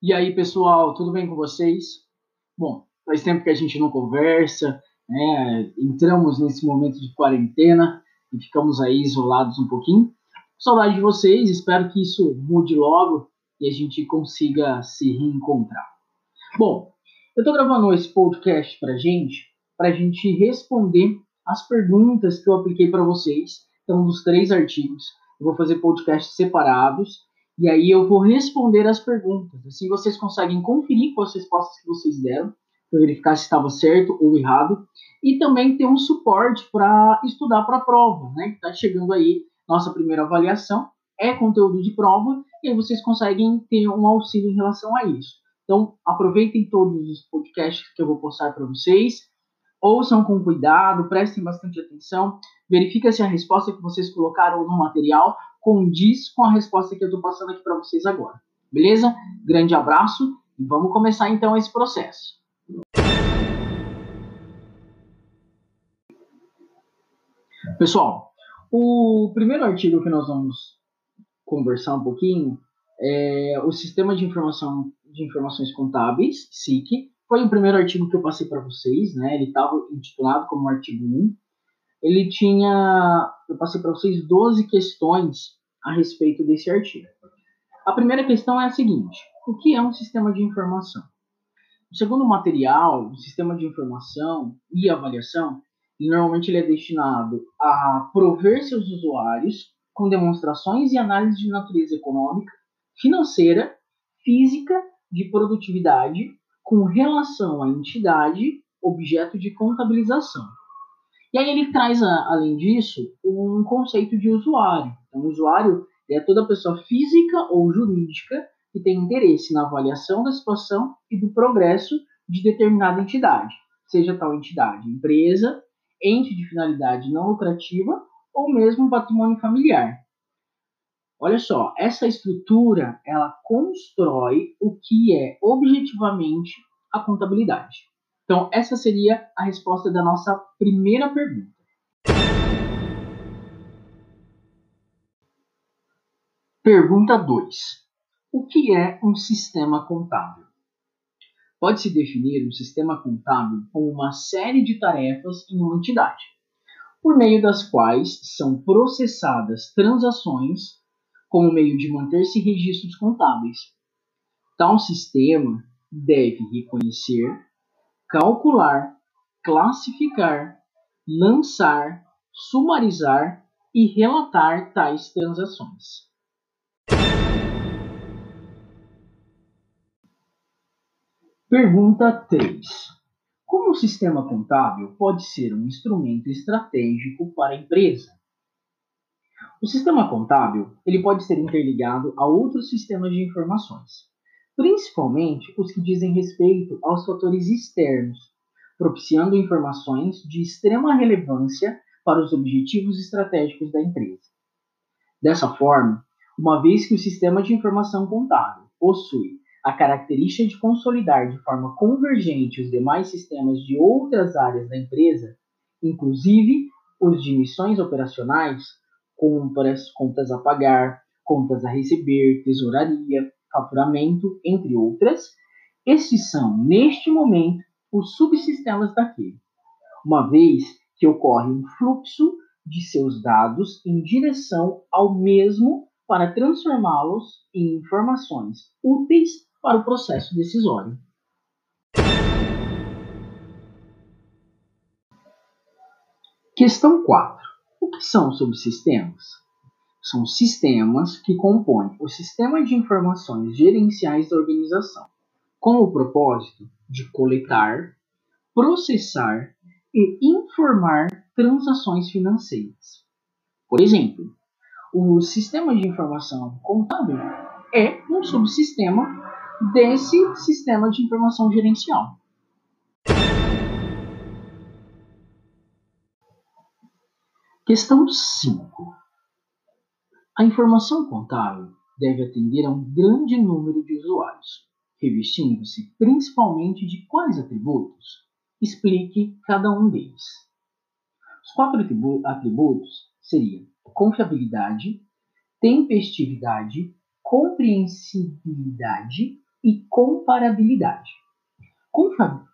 E aí, pessoal, tudo bem com vocês? Bom, faz tempo que a gente não conversa, né? Entramos nesse momento de quarentena e ficamos aí isolados um pouquinho. Saudade de vocês, espero que isso mude logo e a gente consiga se reencontrar. Bom, eu estou gravando esse podcast para gente, para gente responder as perguntas que eu apliquei para vocês. Então, dos três artigos, eu vou fazer podcasts separados e aí eu vou responder as perguntas. Assim vocês conseguem conferir com as respostas que vocês deram, para verificar se estava certo ou errado. E também ter um suporte para estudar para a prova, né? Está chegando aí nossa primeira avaliação. É conteúdo de prova, e aí vocês conseguem ter um auxílio em relação a isso. Então, aproveitem todos os podcasts que eu vou postar para vocês. Ouçam com cuidado, prestem bastante atenção, verifiquem se a resposta que vocês colocaram no material condiz com a resposta que eu estou passando aqui para vocês agora. Beleza? Grande abraço e vamos começar então esse processo. Pessoal, o primeiro artigo que nós vamos conversar um pouquinho é o Sistema de Informação de Informações Contábeis, SIC. Foi o primeiro artigo que eu passei para vocês, né? Ele estava intitulado como artigo 1 ele tinha, eu passei para vocês 12 questões a respeito desse artigo. A primeira questão é a seguinte: o que é um sistema de informação? Segundo o material, o sistema de informação e avaliação, normalmente ele é destinado a prover seus usuários com demonstrações e análises de natureza econômica, financeira, física, de produtividade, com relação à entidade, objeto de contabilização. E aí ele traz, além disso, um conceito de usuário. Então, usuário é toda pessoa física ou jurídica que tem interesse na avaliação da situação e do progresso de determinada entidade, seja tal entidade empresa, ente de finalidade não lucrativa ou mesmo patrimônio familiar. Olha só, essa estrutura ela constrói o que é objetivamente a contabilidade. Então, essa seria a resposta da nossa primeira pergunta. Pergunta 2. O que é um sistema contábil? Pode-se definir um sistema contábil como uma série de tarefas em uma entidade, por meio das quais são processadas transações como meio de manter-se registros contábeis. Tal sistema deve reconhecer calcular, classificar, lançar, sumarizar e relatar tais transações. Pergunta 3. Como o sistema contábil pode ser um instrumento estratégico para a empresa? O sistema contábil ele pode ser interligado a outros sistemas de informações, principalmente os que dizem respeito aos fatores externos, propiciando informações de extrema relevância para os objetivos estratégicos da empresa. Dessa forma, uma vez que o sistema de informação contábil possui a característica de consolidar de forma convergente os demais sistemas de outras áreas da empresa, inclusive os de missões operacionais, compras, contas a pagar, contas a receber, tesouraria, faturamento, entre outras. Esses são, neste momento, os subsistemas daquele, uma vez que ocorre um fluxo de seus dados em direção ao mesmo para transformá-los em informações úteis para o processo decisório. Questão 4. O que são subsistemas? São sistemas que compõem o sistema de informações gerenciais da organização, com o propósito de coletar, processar e informar transações financeiras. Por exemplo, o sistema de informação contábil é um subsistema desse sistema de informação gerencial. Questão 5. A informação contábil deve atender a um grande número de usuários, revestindo-se principalmente de quais atributos? Explique cada um deles. Os quatro atributos seriam confiabilidade, tempestividade, compreensibilidade, e comparabilidade.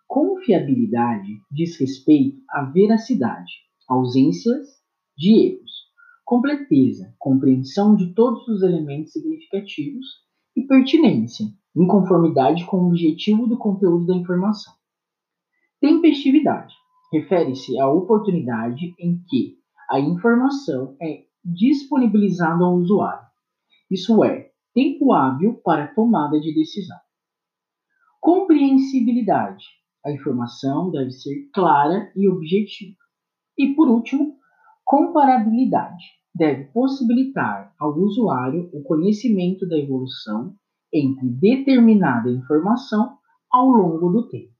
Confiabilidade diz respeito à veracidade, ausências de erros, completeza, compreensão de todos os elementos significativos e pertinência, em conformidade com o objetivo do conteúdo da informação. Tempestividade refere-se à oportunidade em que a informação é disponibilizada ao usuário, isso é, tempo hábil para tomada de decisão. Compreensibilidade. A informação deve ser clara e objetiva. E por último, comparabilidade. Deve possibilitar ao usuário o conhecimento da evolução entre determinada informação ao longo do tempo.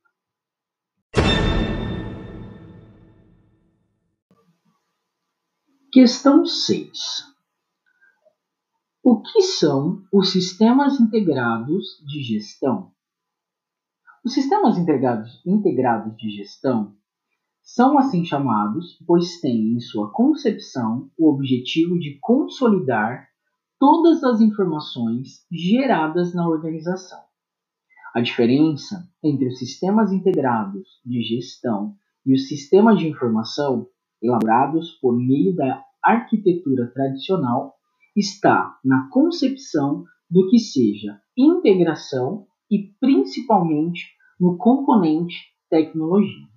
Questão 6. O que são os sistemas integrados de gestão? Os sistemas integrados, integrados de gestão são assim chamados, pois têm em sua concepção o objetivo de consolidar todas as informações geradas na organização. A diferença entre os sistemas integrados de gestão e os sistemas de informação elaborados por meio da arquitetura tradicional está na concepção do que seja integração e principalmente no componente tecnologia.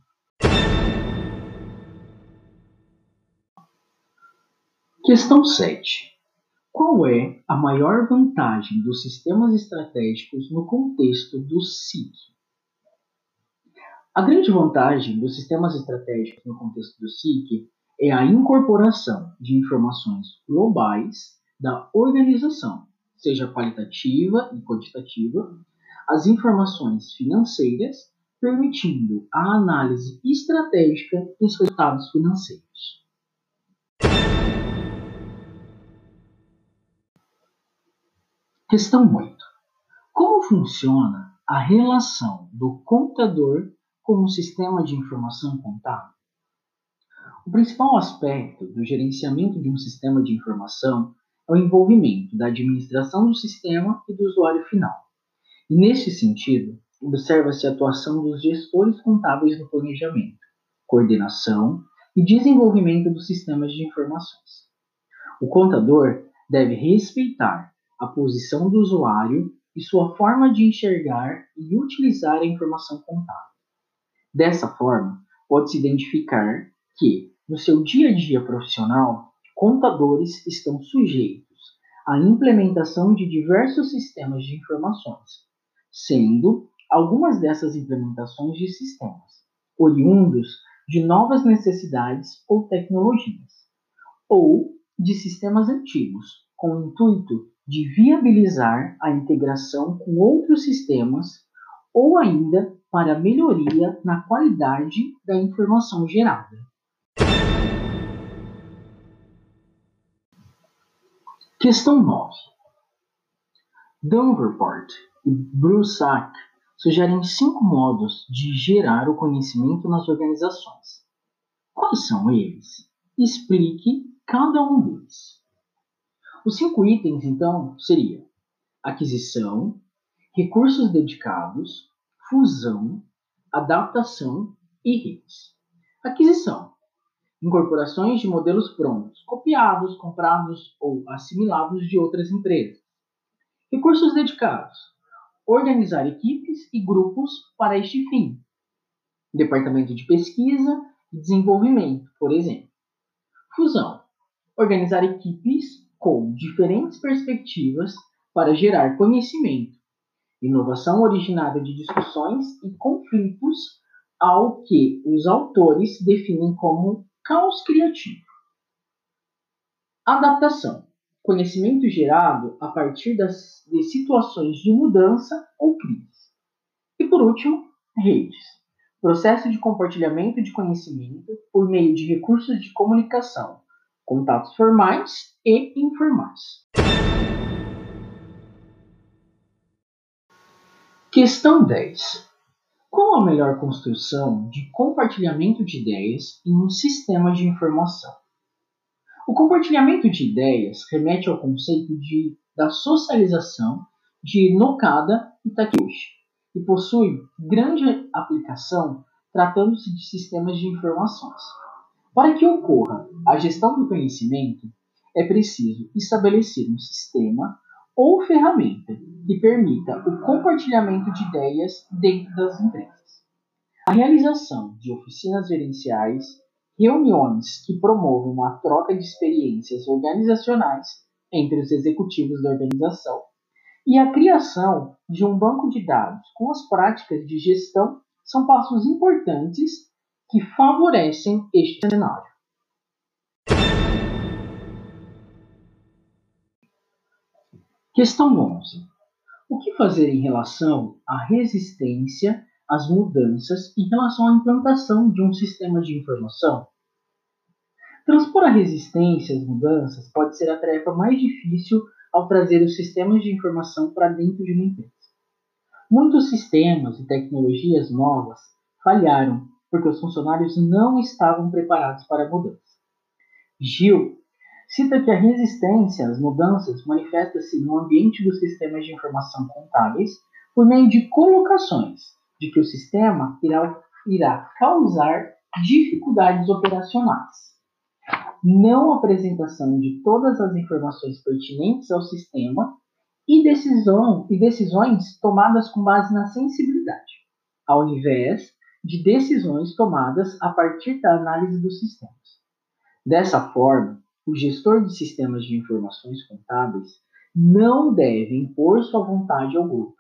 Questão 7. Qual é a maior vantagem dos sistemas estratégicos no contexto do SIC? A grande vantagem dos sistemas estratégicos no contexto do SIC é a incorporação de informações globais da organização, seja qualitativa e quantitativa, as informações financeiras, permitindo a análise estratégica dos resultados financeiros. Questão 8. Como funciona a relação do contador com o sistema de informação contábil? O principal aspecto do gerenciamento de um sistema de informação é o envolvimento da administração do sistema e do usuário final. E, neste sentido, observa-se a atuação dos gestores contábeis no planejamento, coordenação e desenvolvimento dos sistemas de informações. O contador deve respeitar a posição do usuário e sua forma de enxergar e utilizar a informação contábil. Dessa forma, pode-se identificar que, no seu dia a dia profissional, contadores estão sujeitos à implementação de diversos sistemas de informações, sendo algumas dessas implementações de sistemas oriundos de novas necessidades ou tecnologias, ou de sistemas antigos, com o intuito de viabilizar a integração com outros sistemas ou ainda para melhoria na qualidade da informação gerada. Questão 9. Davenport e Brussac sugerem cinco modos de gerar o conhecimento nas organizações. Quais são eles? Explique cada um deles. Os cinco itens, então, seriam aquisição, recursos dedicados, fusão, adaptação e redes. Aquisição incorporações de modelos prontos, copiados, comprados ou assimilados de outras empresas. Recursos dedicados: organizar equipes e grupos para este fim. Departamento de pesquisa e desenvolvimento, por exemplo. Fusão: organizar equipes com diferentes perspectivas para gerar conhecimento. Inovação originada de discussões e conflitos ao que os autores definem como Caos criativo. Adaptação. Conhecimento gerado a partir das, de situações de mudança ou crise. E por último, redes. Processo de compartilhamento de conhecimento por meio de recursos de comunicação, contatos formais e informais. Questão 10. Qual a melhor construção de compartilhamento de ideias em um sistema de informação? O compartilhamento de ideias remete ao conceito de, da socialização de Nokada e Takeuchi e possui grande aplicação tratando-se de sistemas de informações. Para que ocorra a gestão do conhecimento, é preciso estabelecer um sistema ou ferramenta que permita o compartilhamento de ideias dentro das empresas. A realização de oficinas gerenciais, reuniões que promovam a troca de experiências organizacionais entre os executivos da organização e a criação de um banco de dados com as práticas de gestão são passos importantes que favorecem este cenário. Questão 11. O que fazer em relação à resistência às mudanças em relação à implantação de um sistema de informação? Transpor a resistência às mudanças pode ser a tarefa mais difícil ao trazer os sistemas de informação para dentro de uma empresa. Muitos sistemas e tecnologias novas falharam porque os funcionários não estavam preparados para a mudança. Gil cita que a resistência às mudanças manifesta-se no ambiente dos sistemas de informação contábeis por meio de colocações de que o sistema irá, irá causar dificuldades operacionais. Não apresentação de todas as informações pertinentes ao sistema e, decisão, e decisões tomadas com base na sensibilidade, ao invés de decisões tomadas a partir da análise dos sistemas. Dessa forma, o gestor de sistemas de informações contábeis não deve impor sua vontade ao grupo,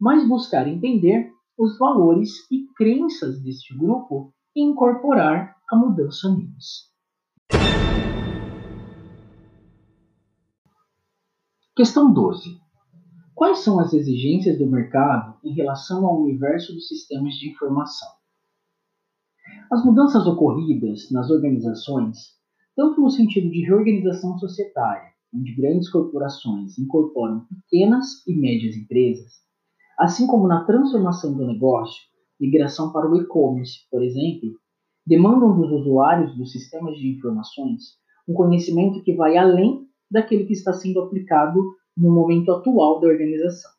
mas buscar entender os valores e crenças deste grupo e incorporar a mudança neles. Questão 12. Quais são as exigências do mercado em relação ao universo dos sistemas de informação? As mudanças ocorridas nas organizações, tanto no sentido de reorganização societária, onde grandes corporações incorporam pequenas e médias empresas, assim como na transformação do negócio, migração para o e-commerce, por exemplo, demandam dos usuários dos sistemas de informações um conhecimento que vai além daquele que está sendo aplicado no momento atual da organização.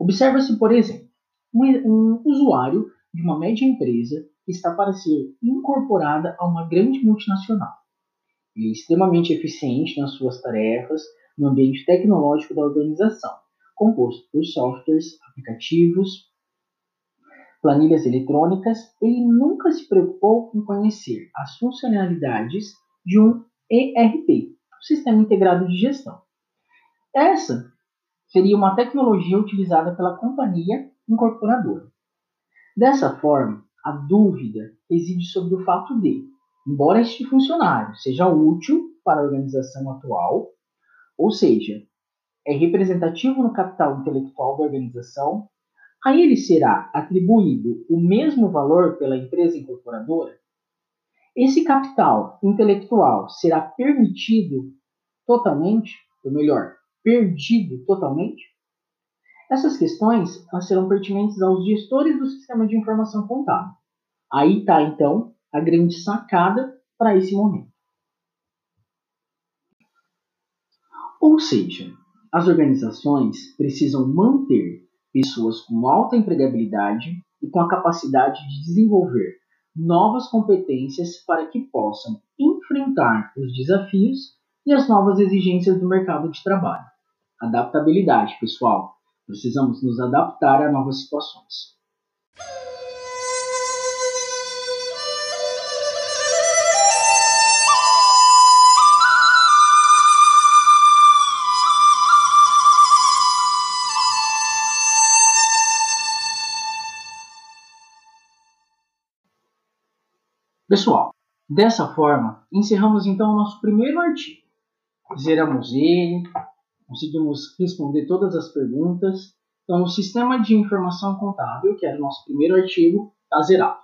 Observa-se, por exemplo, um, um usuário de uma média empresa está para ser incorporada a uma grande multinacional. Ele é extremamente eficiente nas suas tarefas no ambiente tecnológico da organização, composto por softwares, aplicativos, planilhas eletrônicas. Ele nunca se preocupou em conhecer as funcionalidades de um ERP, Sistema Integrado de Gestão. Essa seria uma tecnologia utilizada pela companhia incorporadora. Dessa forma, a dúvida reside sobre o fato de, embora este funcionário seja útil para a organização atual, ou seja, é representativo no capital intelectual da organização, a ele será atribuído o mesmo valor pela empresa incorporadora? Esse capital intelectual será permitido totalmente, ou melhor, perdido totalmente? Essas questões serão pertinentes aos gestores do sistema de informação contábil. Aí está, então, a grande sacada para esse momento. Ou seja, as organizações precisam manter pessoas com alta empregabilidade e com a capacidade de desenvolver novas competências para que possam enfrentar os desafios e as novas exigências do mercado de trabalho. Adaptabilidade, pessoal. Precisamos nos adaptar a novas situações. Pessoal, dessa forma, encerramos então o nosso primeiro artigo. Zeramos ele, conseguimos responder todas as perguntas. Então, o sistema de informação contábil, que era o nosso primeiro artigo, está zerado.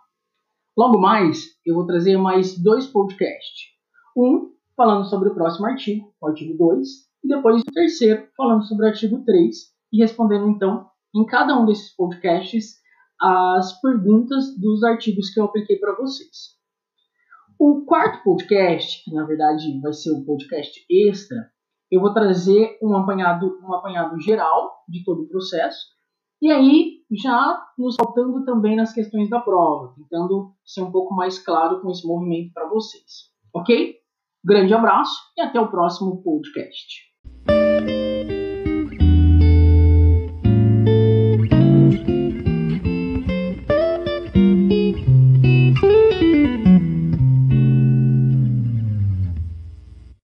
Logo mais, eu vou trazer mais dois podcasts. Um falando sobre o próximo artigo, o artigo 2, e depois o terceiro falando sobre o artigo 3 e respondendo então em cada um desses podcasts as perguntas dos artigos que eu apliquei para vocês. O quarto podcast, que na verdade vai ser um podcast extra, eu vou trazer um apanhado, um apanhado geral de todo o processo, e aí já nos faltando também nas questões da prova, tentando ser um pouco mais claro com esse movimento para vocês. Ok? Grande abraço e até o próximo podcast.